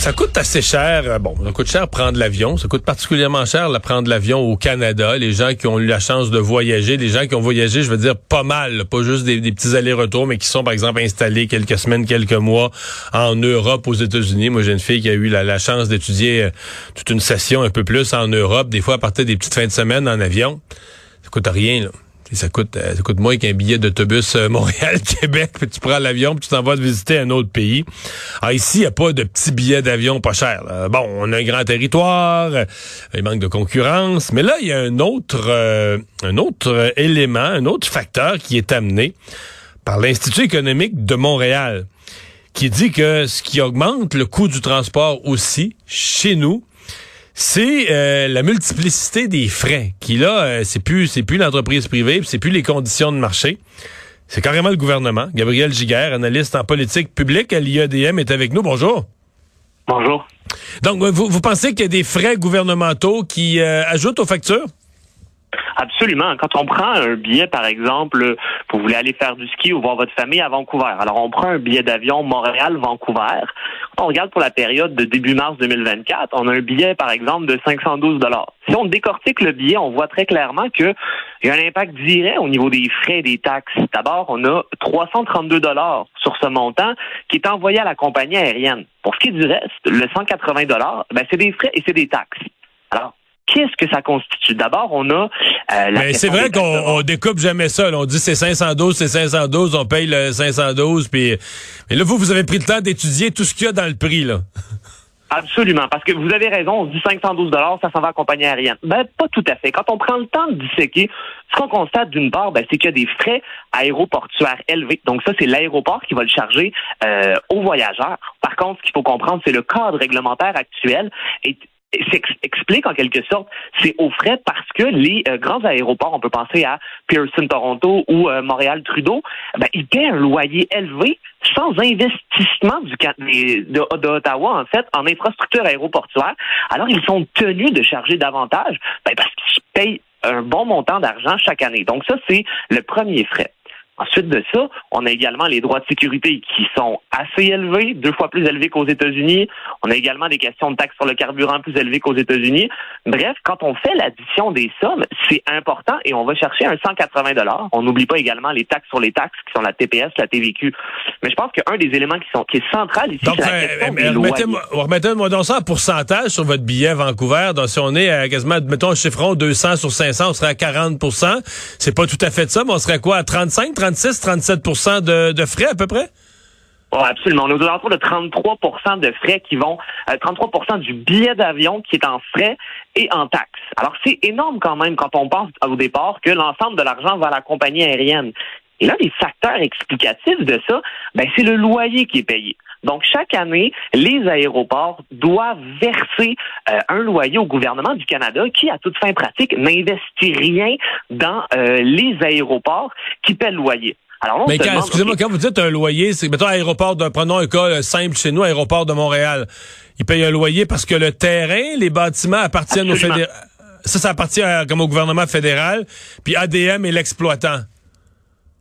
Ça coûte assez cher. euh, Bon, ça coûte cher prendre l'avion. Ça coûte particulièrement cher là, prendre l'avion au Canada. Les gens qui ont eu la chance de voyager, les gens qui ont voyagé, je veux dire, pas mal. pas juste des, des petits allers-retours, mais qui sont, par exemple, installés quelques semaines, quelques mois en Europe, aux États-Unis. Moi, j'ai une fille qui a eu la, la chance d'étudier euh, toute une session un peu plus en Europe, des fois à partir des petites fins de semaine en avion. Ça coûte rien, là. Ça coûte euh, ça coûte moins qu'un billet d'autobus euh, Montréal-Québec, puis tu prends l'avion, puis tu t'en vas te visiter un autre pays. Alors ici, il n'y a pas de petits billets d'avion pas chers. là. Bon, on a un grand territoire, euh, il manque de concurrence, mais là, il y a un autre, euh, un autre élément, un autre facteur qui est amené par l'Institut économique de Montréal, qui dit que ce qui augmente le coût du transport aussi, chez nous, c'est euh, la multiplicité des frais qui là euh, c'est plus c'est plus l'entreprise privée c'est plus les conditions de marché c'est carrément le gouvernement Gabriel Giguère analyste en politique publique à l'IADM est avec nous bonjour Bonjour. donc euh, vous, vous pensez qu'il y a des frais gouvernementaux qui euh, ajoutent aux factures? Absolument. Quand on prend un billet, par exemple, pour vous voulez aller faire du ski ou voir votre famille à Vancouver. Alors, on prend un billet d'avion Montréal-Vancouver. On regarde pour la période de début mars 2024, on a un billet, par exemple, de 512 dollars. Si on décortique le billet, on voit très clairement qu'il y a un impact direct au niveau des frais et des taxes. D'abord, on a 332 dollars sur ce montant qui est envoyé à la compagnie aérienne. Pour ce qui est du reste, le 180 dollars, ben, c'est des frais et c'est des taxes. Alors, qu'est-ce que ça constitue? D'abord, on a euh, la mais c'est vrai qu'on on découpe jamais ça là. on dit c'est 512 c'est 512 on paye le 512 puis mais là vous vous avez pris le temps d'étudier tout ce qu'il y a dans le prix là Absolument, parce que vous avez raison, on dit 512 dollars, ça s'en va à la compagnie aérienne. Ben, pas tout à fait. Quand on prend le temps de disséquer, ce qu'on constate d'une part, ben, c'est qu'il y a des frais aéroportuaires élevés. Donc ça, c'est l'aéroport qui va le charger euh, aux voyageurs. Par contre, ce qu'il faut comprendre, c'est le cadre réglementaire actuel est s'ex- explique en quelque sorte c'est aux frais parce que les euh, grands aéroports, on peut penser à Pearson Toronto ou euh, Montréal Trudeau, ben, ils paient un loyer élevé sans investissement du de, de Ottawa en fait en infrastructure aéroportuaire. Alors ils sont tenus de charger davantage ben, parce qu'ils payent un bon montant d'argent chaque année. Donc ça c'est le premier frais. Ensuite de ça, on a également les droits de sécurité qui sont assez élevés, deux fois plus élevés qu'aux États-Unis. On a également des questions de taxes sur le carburant plus élevées qu'aux États-Unis. Bref, quand on fait l'addition des sommes, c'est important et on va chercher un 180 dollars. On n'oublie pas également les taxes sur les taxes qui sont la TPS, la TVQ. Mais je pense qu'un des éléments qui sont qui est central ici, c'est la euh, question mais des loyers. remettez-moi remettez-moi donc ça en pourcentage sur votre billet Vancouver. Donc, si on est à quasiment, mettons un chiffron 200 sur 500, on serait à 40% C'est pas tout à fait ça, mais on serait quoi, à 35, 36, 37 de, de frais à peu près? Oui, absolument. On est aux alentours de 33 de frais qui vont, euh, 33 du billet d'avion qui est en frais et en taxes. Alors, c'est énorme quand même quand on pense au départ que l'ensemble de l'argent va à la compagnie aérienne. Et là, les facteurs explicatifs de ça, ben, c'est le loyer qui est payé. Donc, chaque année, les aéroports doivent verser euh, un loyer au gouvernement du Canada qui, à toute fin pratique, n'investit rien dans euh, les aéroports qui paient le loyer. Alors, on Mais quand- excusez-moi, quand vous dites un loyer, c'est, mettons, aéroport de, prenons un cas euh, simple chez nous, aéroport de Montréal. Ils payent un loyer parce que le terrain, les bâtiments appartiennent au fédéral. Ça, ça appartient à- comme au gouvernement fédéral, puis ADM est l'exploitant.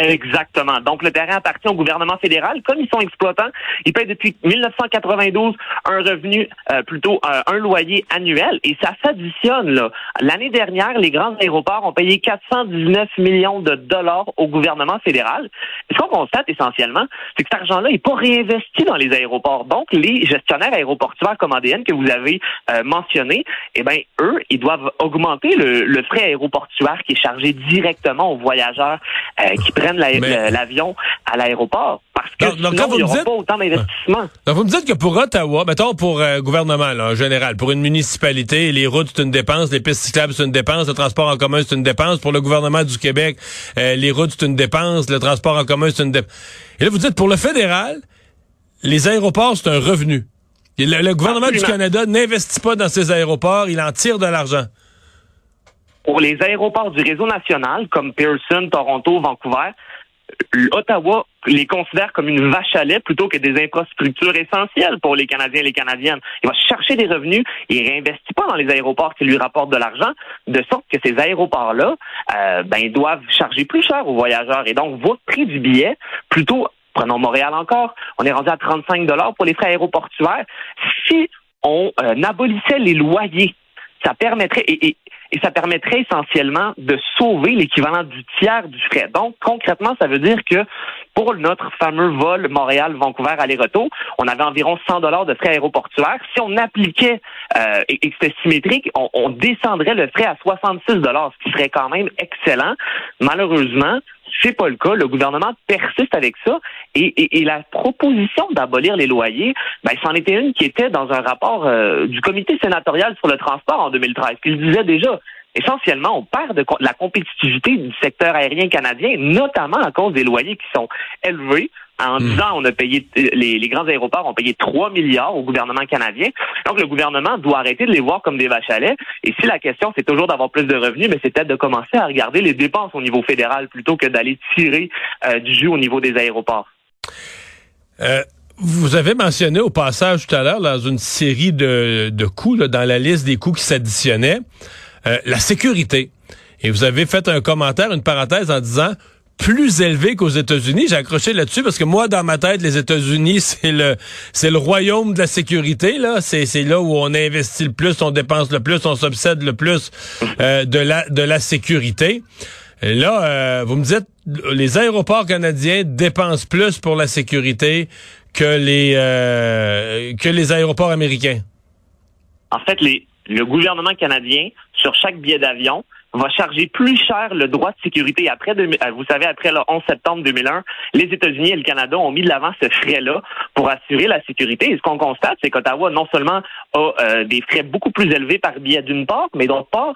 Exactement. Donc, le terrain appartient au gouvernement fédéral. Comme ils sont exploitants, ils payent depuis 1992 un revenu, euh, plutôt euh, un loyer annuel. Et ça s'additionne. L'année dernière, les grands aéroports ont payé 419 millions de dollars au gouvernement fédéral. Ce qu'on constate essentiellement, c'est que cet argent-là n'est pas réinvesti dans les aéroports. Donc, les gestionnaires aéroportuaires comme ADN que vous avez euh, mentionné, eh ben, eux, ils doivent augmenter le, le frais aéroportuaire qui est chargé directement aux voyageurs euh, qui prennent la- Mais- le- l'avion à l'aéroport. Parce que Donc- donc, sinon, quand vous il n'y me aura dites- pas autant d'investissement. Donc, vous me dites que pour Ottawa, mettons pour euh, gouvernement, là, en général, pour une municipalité, les routes, c'est une dépense, les pistes cyclables, c'est une dépense, le transport en commun, c'est une dépense. Pour le gouvernement du Québec, euh, les routes, c'est une dépense, le transport en commun, c'est une dépense. Et là, vous dites, pour le fédéral, les aéroports, c'est un revenu. Le, le gouvernement Absolument. du Canada n'investit pas dans ces aéroports, il en tire de l'argent. Pour les aéroports du réseau national, comme Pearson, Toronto, Vancouver, Ottawa les considère comme une vache à lait plutôt que des infrastructures essentielles pour les Canadiens et les Canadiennes. Il va chercher des revenus, il réinvestit pas dans les aéroports qui lui rapportent de l'argent, de sorte que ces aéroports-là, euh, ben, doivent charger plus cher aux voyageurs. Et donc, votre prix du billet, plutôt Prenons Montréal encore. On est rendu à 35 dollars pour les frais aéroportuaires. Si on euh, abolissait les loyers, ça permettrait et, et ça permettrait essentiellement de sauver l'équivalent du tiers du frais. Donc, concrètement, ça veut dire que pour notre fameux vol Montréal-Vancouver aller-retour, on avait environ 100 dollars de frais aéroportuaires. Si on appliquait euh, et, que c'était symétrique, on, on descendrait le frais à 66 dollars, ce qui serait quand même excellent. Malheureusement, c'est pas le cas. Le gouvernement persiste avec ça. Et, la proposition d'abolir les loyers, ben, c'en était une qui était dans un rapport euh, du comité sénatorial sur le transport en 2013, qui le disait déjà. Essentiellement, on perd de la compétitivité du secteur aérien canadien, notamment à cause des loyers qui sont élevés, en hmm. disant on a payé les, les, grands aéroports ont payé 3 milliards au gouvernement canadien. Donc le gouvernement doit arrêter de les voir comme des vaches à lait. Et si la question c'est toujours d'avoir plus de revenus, mais c'est peut-être de commencer à regarder les dépenses au niveau fédéral plutôt que d'aller tirer euh, du jus au niveau des aéroports. Euh, vous avez mentionné au passage tout à l'heure dans une série de, de coûts dans la liste des coûts qui s'additionnaient euh, la sécurité. Et vous avez fait un commentaire, une parenthèse en disant plus élevé qu'aux États-Unis. J'ai accroché là-dessus parce que moi, dans ma tête, les États-Unis, c'est le c'est le royaume de la sécurité. Là, c'est c'est là où on investit le plus, on dépense le plus, on s'obsède le plus euh, de la de la sécurité. Là, euh, vous me dites, les aéroports canadiens dépensent plus pour la sécurité que les euh, que les aéroports américains. En fait, les, le gouvernement canadien, sur chaque billet d'avion, va charger plus cher le droit de sécurité. Après, euh, vous savez, après le 11 septembre 2001, les États-Unis et le Canada ont mis de l'avant ce frais-là pour assurer la sécurité. Et ce qu'on constate, c'est qu'Ottawa, non seulement a euh, des frais beaucoup plus élevés par billet d'une part, mais d'autre part,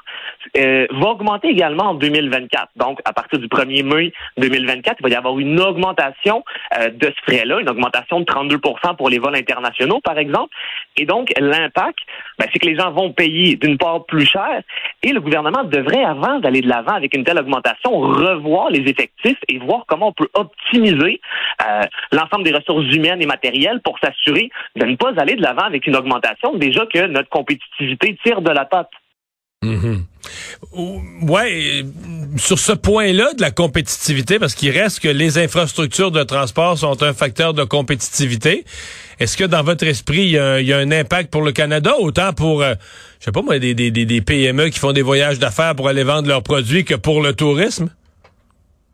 euh, va augmenter également en 2024. Donc, à partir du 1er mai 2024, il va y avoir une augmentation de ce frais-là, une augmentation de 32 pour les vols internationaux, par exemple. Et donc, l'impact, ben, c'est que les gens vont payer d'une part plus cher et le gouvernement devrait avant d'aller de l'avant avec une telle augmentation, revoir les effectifs et voir comment on peut optimiser euh, l'ensemble des ressources humaines et matérielles pour s'assurer de ne pas aller de l'avant avec une augmentation, déjà que notre compétitivité tire de la patte. Mm-hmm. Ouais, sur ce point-là de la compétitivité, parce qu'il reste que les infrastructures de transport sont un facteur de compétitivité. Est-ce que dans votre esprit, il y, a, un impact pour le Canada, autant pour, euh, je sais pas moi, des, des, des, PME qui font des voyages d'affaires pour aller vendre leurs produits que pour le tourisme?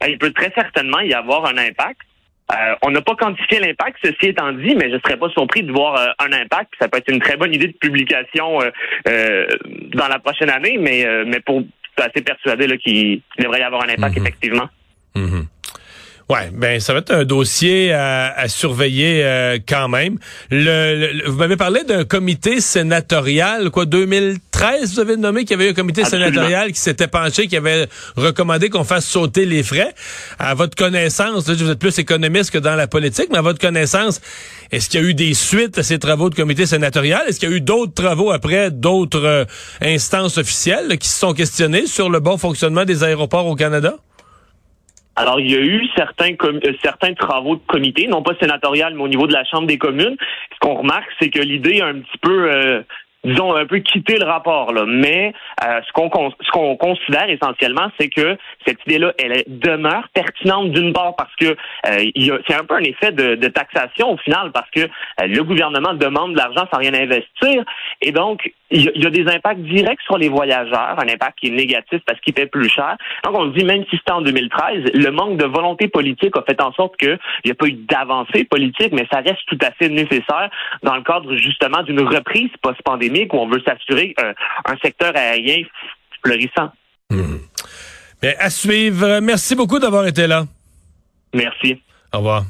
Il peut très certainement y avoir un impact. Euh, on n'a pas quantifié l'impact, ceci étant dit, mais je ne serais pas surpris de voir euh, un impact. Ça peut être une très bonne idée de publication dans la prochaine année, mais, mais pour assez persuadé qu'il devrait y avoir un impact, mm-hmm. effectivement. Mm-hmm. Ouais, ben ça va être un dossier à, surveiller euh, quand même. Le, vous m'avez parlé d'un comité sénatorial, quoi, 2013, vous avez nommé qu'il y avait un comité sénatorial qui s'était penché, qui avait recommandé qu'on fasse sauter les frais. À votre connaissance, vous êtes plus économiste que dans la politique, mais à votre connaissance, est-ce qu'il y a eu des suites à ces travaux de comité sénatorial? Est-ce qu'il y a eu d'autres travaux après, d'autres euh, instances officielles qui se sont questionnées sur le bon fonctionnement des aéroports au Canada? Alors, il y a eu certains euh, certains travaux de comité, non pas sénatorial, mais au niveau de la Chambre des communes. Ce qu'on remarque, c'est que l'idée a un petit peu euh, disons, un peu quitté le rapport. Là. Mais euh, ce qu'on considère essentiellement, c'est que cette idée-là, elle demeure pertinente d'une part parce que euh, c'est un peu un effet de, de, taxation au final, parce que euh, le gouvernement demande de l'argent sans rien investir. Et donc, il y, a des impacts directs sur les voyageurs, un impact qui est négatif parce qu'il paie plus cher. Donc, on dit, même si c'était en 2013, le manque de volonté politique a fait en sorte qu'il n'y a pas eu d'avancée politique, mais ça reste tout à fait nécessaire dans le cadre justement d'une reprise post-pandémie où on veut s'assurer un secteur aérien florissant. Hmm. Bien, à suivre. Merci beaucoup d'avoir été là. Merci. Au revoir.